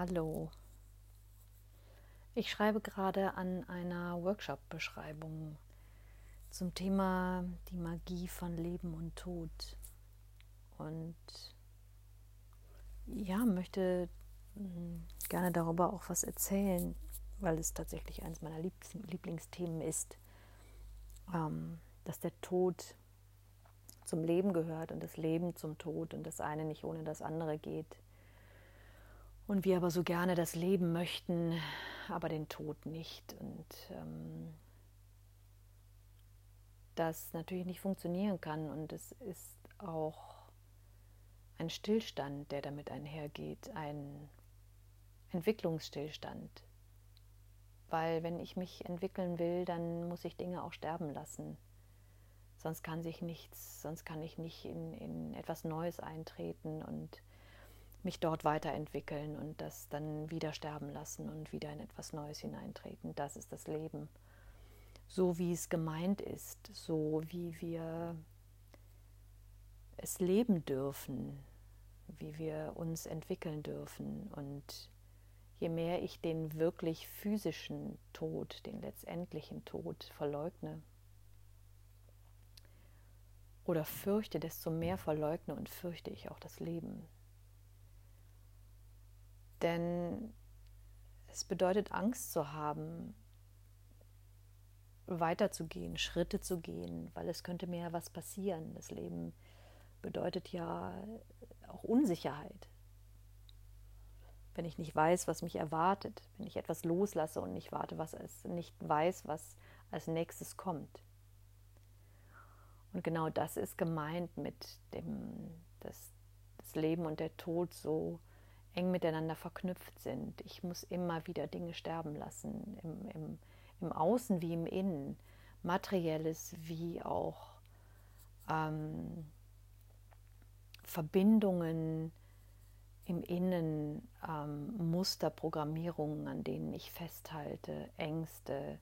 Hallo. Ich schreibe gerade an einer Workshop-Beschreibung zum Thema die Magie von Leben und Tod. Und ja, möchte hm, gerne darüber auch was erzählen, weil es tatsächlich eines meiner Lieblingsthemen ist, ähm, dass der Tod zum Leben gehört und das Leben zum Tod und das eine nicht ohne das andere geht. Und wir aber so gerne das Leben möchten, aber den Tod nicht. Und ähm, das natürlich nicht funktionieren kann. Und es ist auch ein Stillstand, der damit einhergeht, ein Entwicklungsstillstand. Weil wenn ich mich entwickeln will, dann muss ich Dinge auch sterben lassen. Sonst kann sich nichts, sonst kann ich nicht in, in etwas Neues eintreten und mich dort weiterentwickeln und das dann wieder sterben lassen und wieder in etwas Neues hineintreten. Das ist das Leben. So wie es gemeint ist, so wie wir es leben dürfen, wie wir uns entwickeln dürfen. Und je mehr ich den wirklich physischen Tod, den letztendlichen Tod verleugne oder fürchte, desto mehr verleugne und fürchte ich auch das Leben. Denn es bedeutet Angst zu haben, weiterzugehen, Schritte zu gehen, weil es könnte mir ja was passieren. Das Leben bedeutet ja auch Unsicherheit. Wenn ich nicht weiß, was mich erwartet, wenn ich etwas loslasse und nicht warte, was es nicht weiß, was als nächstes kommt. Und genau das ist gemeint mit dem, dass das Leben und der Tod so eng miteinander verknüpft sind. Ich muss immer wieder Dinge sterben lassen, im, im, im Außen wie im Innen, materielles wie auch ähm, Verbindungen im Innen, ähm, Musterprogrammierungen, an denen ich festhalte, Ängste,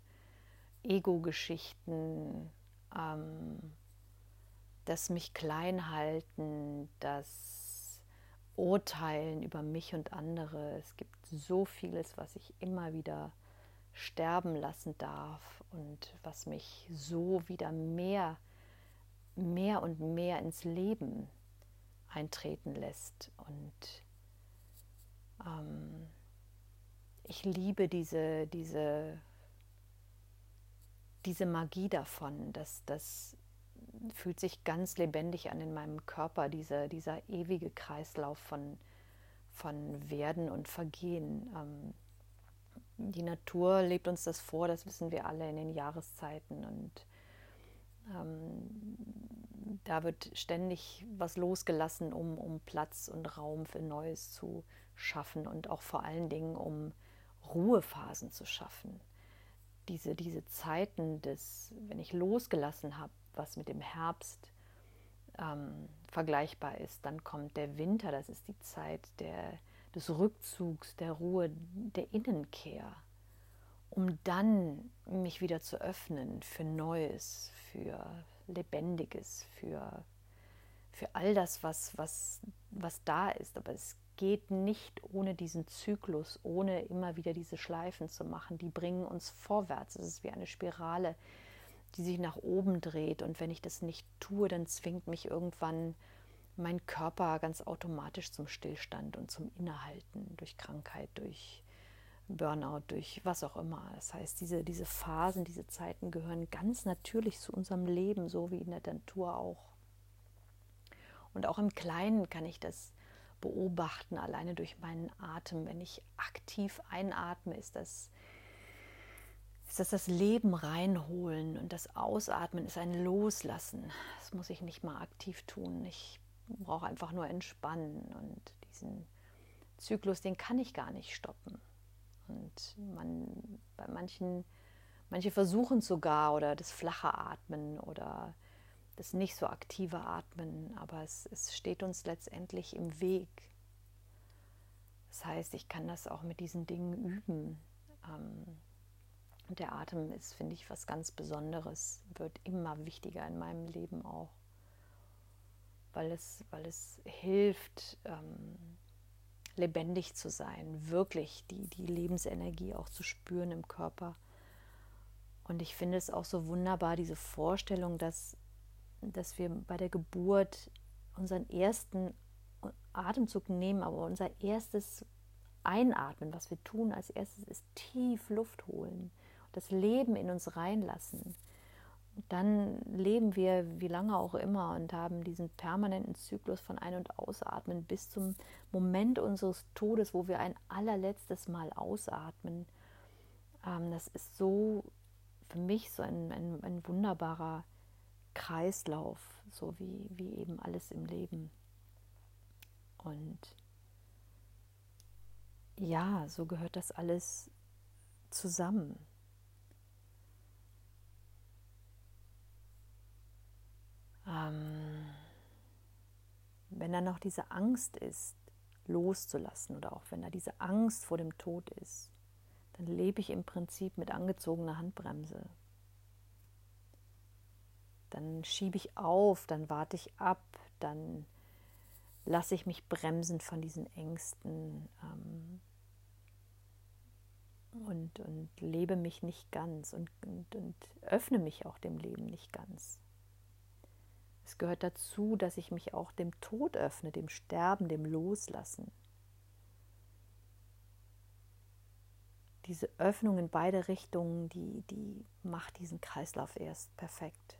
Ego-Geschichten, ähm, das mich klein halten, das Urteilen über mich und andere. Es gibt so vieles, was ich immer wieder sterben lassen darf und was mich so wieder mehr, mehr und mehr ins Leben eintreten lässt. Und ähm, ich liebe diese, diese, diese Magie davon, dass das fühlt sich ganz lebendig an in meinem Körper, diese, dieser ewige Kreislauf von, von Werden und Vergehen. Ähm, die Natur lebt uns das vor, das wissen wir alle in den Jahreszeiten. Und ähm, da wird ständig was losgelassen, um, um Platz und Raum für Neues zu schaffen und auch vor allen Dingen, um Ruhephasen zu schaffen. Diese, diese Zeiten des, wenn ich losgelassen habe, was mit dem Herbst ähm, vergleichbar ist. Dann kommt der Winter, das ist die Zeit der, des Rückzugs, der Ruhe, der Innenkehr, um dann mich wieder zu öffnen für Neues, für Lebendiges, für, für all das, was, was, was da ist. Aber es geht nicht ohne diesen Zyklus, ohne immer wieder diese Schleifen zu machen. Die bringen uns vorwärts. Es ist wie eine Spirale, die sich nach oben dreht. Und wenn ich das nicht tue, dann zwingt mich irgendwann mein Körper ganz automatisch zum Stillstand und zum Innehalten durch Krankheit, durch Burnout, durch was auch immer. Das heißt, diese, diese Phasen, diese Zeiten gehören ganz natürlich zu unserem Leben, so wie in der Natur auch. Und auch im Kleinen kann ich das beobachten, alleine durch meinen Atem. Wenn ich aktiv einatme, ist das ist das das Leben reinholen und das Ausatmen ist ein Loslassen. Das muss ich nicht mal aktiv tun. Ich brauche einfach nur entspannen und diesen Zyklus, den kann ich gar nicht stoppen. Und man, bei manchen, manche versuchen sogar oder das flache Atmen oder das nicht so aktive Atmen, aber es, es steht uns letztendlich im Weg. Das heißt, ich kann das auch mit diesen Dingen üben. Ähm, und der Atem ist, finde ich, was ganz Besonderes, wird immer wichtiger in meinem Leben auch, weil es, weil es hilft, ähm, lebendig zu sein, wirklich die, die Lebensenergie auch zu spüren im Körper. Und ich finde es auch so wunderbar, diese Vorstellung, dass, dass wir bei der Geburt unseren ersten Atemzug nehmen, aber unser erstes Einatmen, was wir tun als erstes, ist tief Luft holen, das Leben in uns reinlassen dann leben wir wie lange auch immer und haben diesen permanenten Zyklus von Ein- und Ausatmen bis zum Moment unseres Todes, wo wir ein allerletztes Mal ausatmen. Ähm, das ist so für mich so ein, ein, ein wunderbarer Kreislauf, so wie, wie eben alles im Leben. Und ja, so gehört das alles zusammen. Ähm, wenn da noch diese Angst ist, loszulassen oder auch wenn da diese Angst vor dem Tod ist, dann lebe ich im Prinzip mit angezogener Handbremse. Dann schiebe ich auf, dann warte ich ab, dann lasse ich mich bremsen von diesen Ängsten ähm, und, und lebe mich nicht ganz und, und, und öffne mich auch dem Leben nicht ganz. Es gehört dazu, dass ich mich auch dem Tod öffne, dem Sterben, dem Loslassen. Diese Öffnung in beide Richtungen, die, die macht diesen Kreislauf erst perfekt.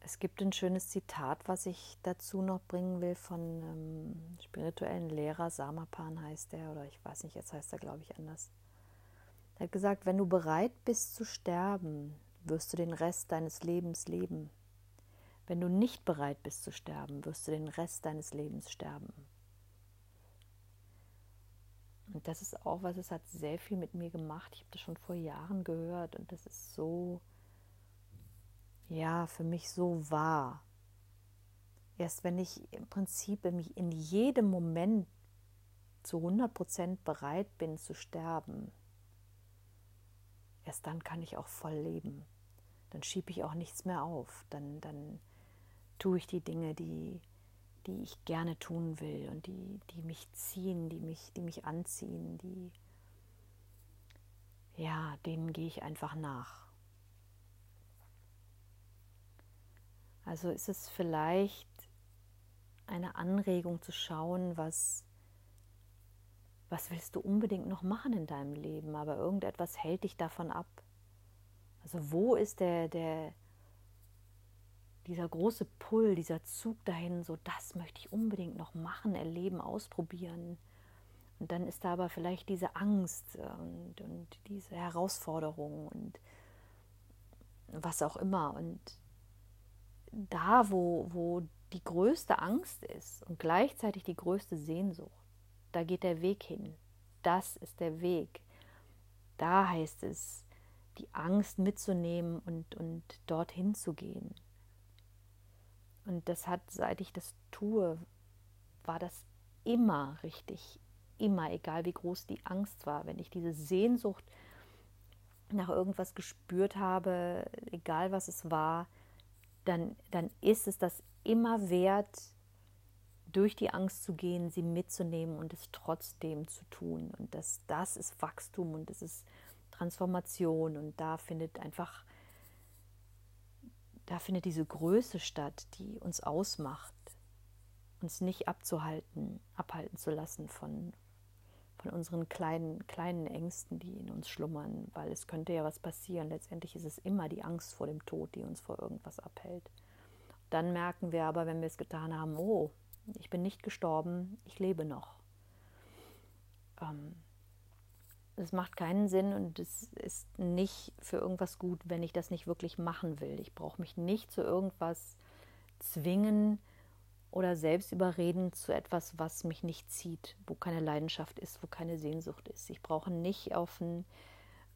Es gibt ein schönes Zitat, was ich dazu noch bringen will von ähm, spirituellen Lehrer, Samapan heißt er, oder ich weiß nicht, jetzt heißt er, glaube ich, anders. Er hat gesagt, wenn du bereit bist zu sterben, wirst du den Rest deines Lebens leben. Wenn du nicht bereit bist zu sterben, wirst du den Rest deines Lebens sterben. Und das ist auch was, es hat sehr viel mit mir gemacht. Ich habe das schon vor Jahren gehört und das ist so, ja, für mich so wahr. Erst wenn ich im Prinzip in jedem Moment zu 100 Prozent bereit bin zu sterben, erst dann kann ich auch voll leben. Dann schiebe ich auch nichts mehr auf. Dann, dann tue ich die Dinge, die, die ich gerne tun will und die, die mich ziehen, die mich, die mich anziehen, die ja, denen gehe ich einfach nach. Also ist es vielleicht eine Anregung zu schauen, was was willst du unbedingt noch machen in deinem Leben, aber irgendetwas hält dich davon ab. Also wo ist der, der, dieser große Pull, dieser Zug dahin, so das möchte ich unbedingt noch machen, erleben, ausprobieren. Und dann ist da aber vielleicht diese Angst und, und diese Herausforderung und was auch immer. Und da, wo, wo die größte Angst ist und gleichzeitig die größte Sehnsucht, da geht der Weg hin. Das ist der Weg. Da heißt es, die Angst mitzunehmen und, und dorthin zu gehen. Und das hat, seit ich das tue, war das immer richtig, immer, egal wie groß die Angst war. Wenn ich diese Sehnsucht nach irgendwas gespürt habe, egal was es war, dann, dann ist es das immer wert, durch die Angst zu gehen, sie mitzunehmen und es trotzdem zu tun. Und das, das ist Wachstum und das ist Transformation und da findet einfach, da findet diese Größe statt, die uns ausmacht, uns nicht abzuhalten, abhalten zu lassen von, von unseren kleinen, kleinen Ängsten, die in uns schlummern, weil es könnte ja was passieren. Letztendlich ist es immer die Angst vor dem Tod, die uns vor irgendwas abhält. Dann merken wir aber, wenn wir es getan haben, oh, ich bin nicht gestorben, ich lebe noch. Ähm, es macht keinen Sinn und es ist nicht für irgendwas gut, wenn ich das nicht wirklich machen will. Ich brauche mich nicht zu irgendwas zwingen oder selbst überreden zu etwas, was mich nicht zieht, wo keine Leidenschaft ist, wo keine Sehnsucht ist. Ich brauche nicht auf ein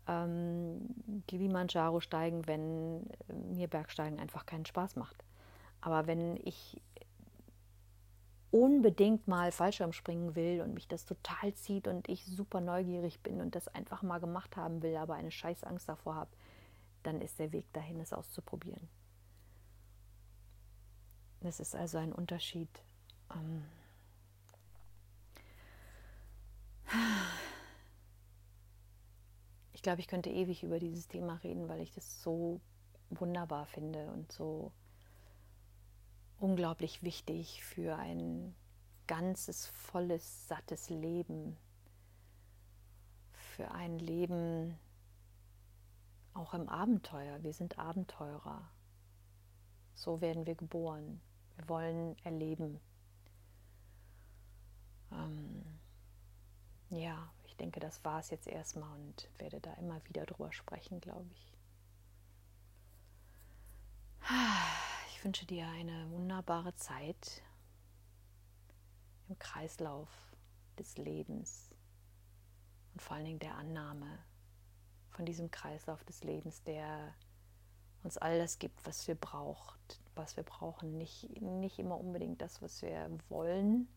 ähm, Kilimanjaro steigen, wenn mir Bergsteigen einfach keinen Spaß macht. Aber wenn ich unbedingt mal Fallschirm springen will und mich das total zieht und ich super neugierig bin und das einfach mal gemacht haben will, aber eine scheiß Angst davor habe, dann ist der Weg dahin, es auszuprobieren. Das ist also ein Unterschied. Ähm, ich glaube, ich könnte ewig über dieses Thema reden, weil ich das so wunderbar finde und so unglaublich wichtig für ein ganzes, volles, sattes Leben. Für ein Leben auch im Abenteuer. Wir sind Abenteurer. So werden wir geboren. Wir wollen erleben. Ähm, ja, ich denke, das war es jetzt erstmal und werde da immer wieder drüber sprechen, glaube ich. Ich wünsche dir eine wunderbare Zeit im Kreislauf des Lebens und vor allen Dingen der Annahme von diesem Kreislauf des Lebens, der uns all das gibt, was wir braucht, was wir brauchen. Nicht, nicht immer unbedingt das, was wir wollen,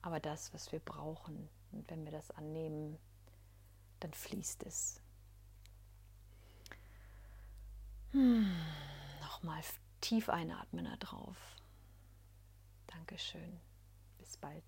aber das, was wir brauchen. Und wenn wir das annehmen, dann fließt es. Hm, Nochmal tief einatmen da drauf. Dankeschön. Bis bald.